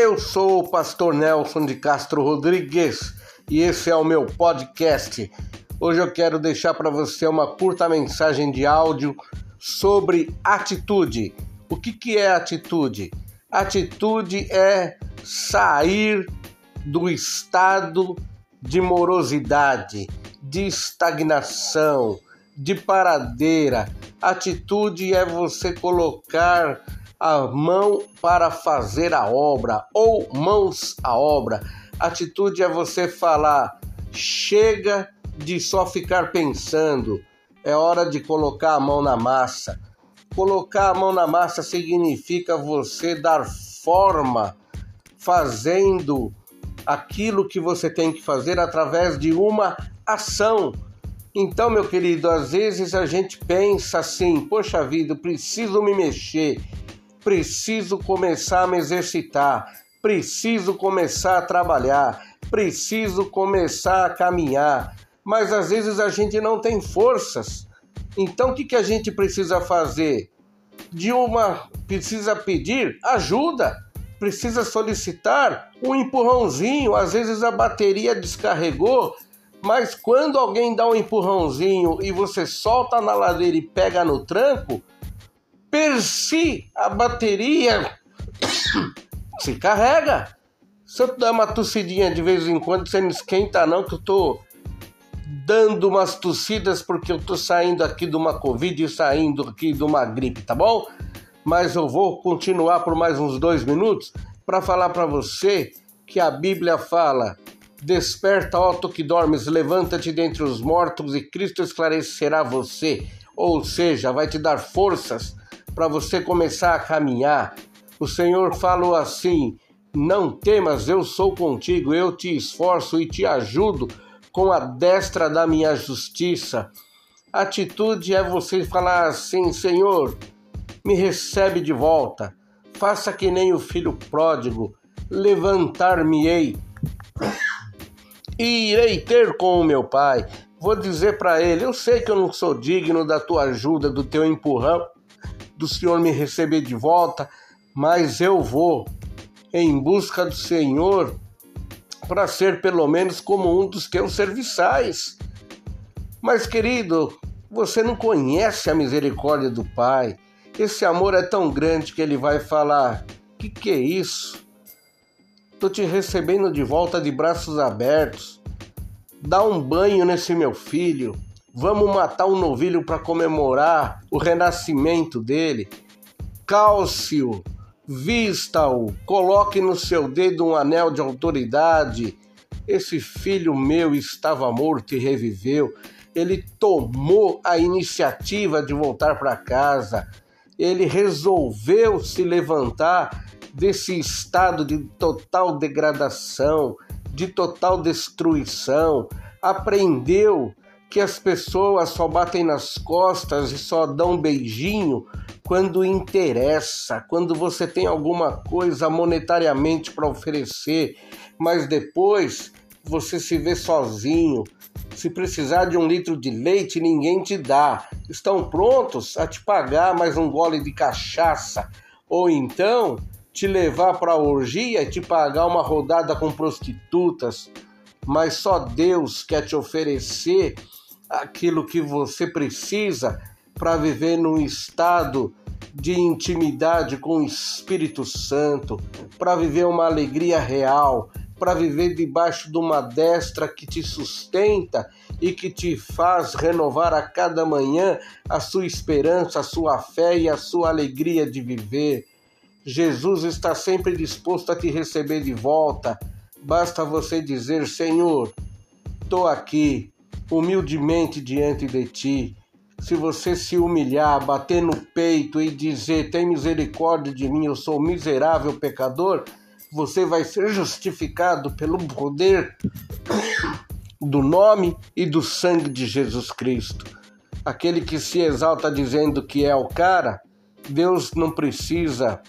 Eu sou o pastor Nelson de Castro Rodrigues e esse é o meu podcast. Hoje eu quero deixar para você uma curta mensagem de áudio sobre atitude. O que, que é atitude? Atitude é sair do estado de morosidade, de estagnação, de paradeira. Atitude é você colocar a mão para fazer a obra ou mãos à obra. Atitude é você falar: chega de só ficar pensando, é hora de colocar a mão na massa. Colocar a mão na massa significa você dar forma fazendo aquilo que você tem que fazer através de uma ação. Então, meu querido, às vezes a gente pensa assim: poxa vida, preciso me mexer, preciso começar a me exercitar, preciso começar a trabalhar, preciso começar a caminhar. Mas às vezes a gente não tem forças. Então o que, que a gente precisa fazer? De uma precisa pedir ajuda, precisa solicitar um empurrãozinho. Às vezes a bateria descarregou, mas quando alguém dá um empurrãozinho e você solta na ladeira e pega no tranco, per si a bateria se carrega. Se eu dar uma tossidinha de vez em quando, você não esquenta não, que eu tô dando umas tossidas porque eu tô saindo aqui de uma Covid e saindo aqui de uma gripe, tá bom? Mas eu vou continuar por mais uns dois minutos para falar para você que a Bíblia fala: Desperta, ó tu que dormes, levanta-te dentre os mortos e Cristo esclarecerá você. Ou seja, vai te dar forças para você começar a caminhar. O Senhor falou assim: Não temas, eu sou contigo, eu te esforço e te ajudo com a destra da minha justiça. Atitude é você falar assim: Senhor, me recebe de volta, faça que nem o filho pródigo, levantar-me-ei e irei ter com o meu pai. Vou dizer para ele: Eu sei que eu não sou digno da tua ajuda, do teu empurrão, do Senhor me receber de volta, mas eu vou em busca do Senhor para ser pelo menos como um dos teus serviçais. Mas, querido, você não conhece a misericórdia do Pai. Esse amor é tão grande que ele vai falar: que que é isso? Tô te recebendo de volta de braços abertos. Dá um banho nesse meu filho. Vamos matar um novilho para comemorar o renascimento dele. Cálcio, vista-o, coloque no seu dedo um anel de autoridade. Esse filho meu estava morto e reviveu. Ele tomou a iniciativa de voltar para casa. Ele resolveu se levantar desse estado de total degradação, de total destruição. Aprendeu que as pessoas só batem nas costas e só dão beijinho quando interessa, quando você tem alguma coisa monetariamente para oferecer, mas depois você se vê sozinho. Se precisar de um litro de leite, ninguém te dá. Estão prontos a te pagar mais um gole de cachaça ou então te levar para a orgia e te pagar uma rodada com prostitutas. Mas só Deus quer te oferecer aquilo que você precisa para viver num estado de intimidade com o Espírito Santo, para viver uma alegria real, para viver debaixo de uma destra que te sustenta e que te faz renovar a cada manhã a sua esperança, a sua fé e a sua alegria de viver. Jesus está sempre disposto a te receber de volta. Basta você dizer: Senhor, estou aqui, humildemente diante de ti. Se você se humilhar, bater no peito e dizer: Tem misericórdia de mim, eu sou miserável pecador, você vai ser justificado pelo poder do nome e do sangue de Jesus Cristo. Aquele que se exalta dizendo que é o cara, Deus não precisa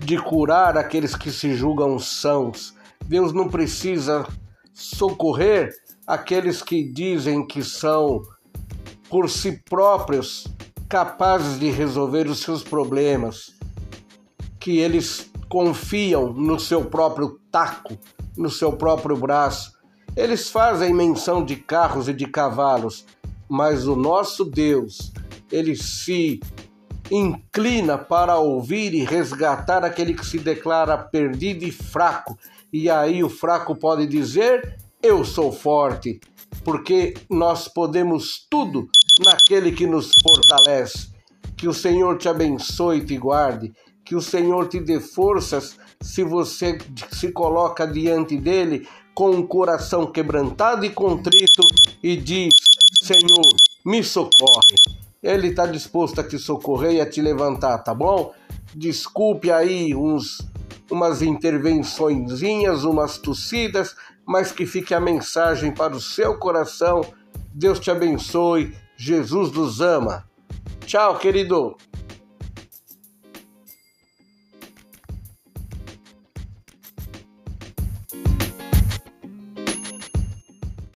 de curar aqueles que se julgam sãos. Deus não precisa socorrer aqueles que dizem que são por si próprios capazes de resolver os seus problemas, que eles confiam no seu próprio taco, no seu próprio braço. Eles fazem menção de carros e de cavalos, mas o nosso Deus, ele se inclina para ouvir e resgatar aquele que se declara perdido e fraco. E aí o fraco pode dizer: Eu sou forte, porque nós podemos tudo naquele que nos fortalece. Que o Senhor te abençoe e te guarde, que o Senhor te dê forças se você se coloca diante dele com um coração quebrantado e contrito e diz: Senhor, me socorre. Ele está disposto a te socorrer e a te levantar, tá bom? Desculpe aí uns, umas intervençõezinhas, umas tossidas, mas que fique a mensagem para o seu coração. Deus te abençoe. Jesus nos ama. Tchau, querido.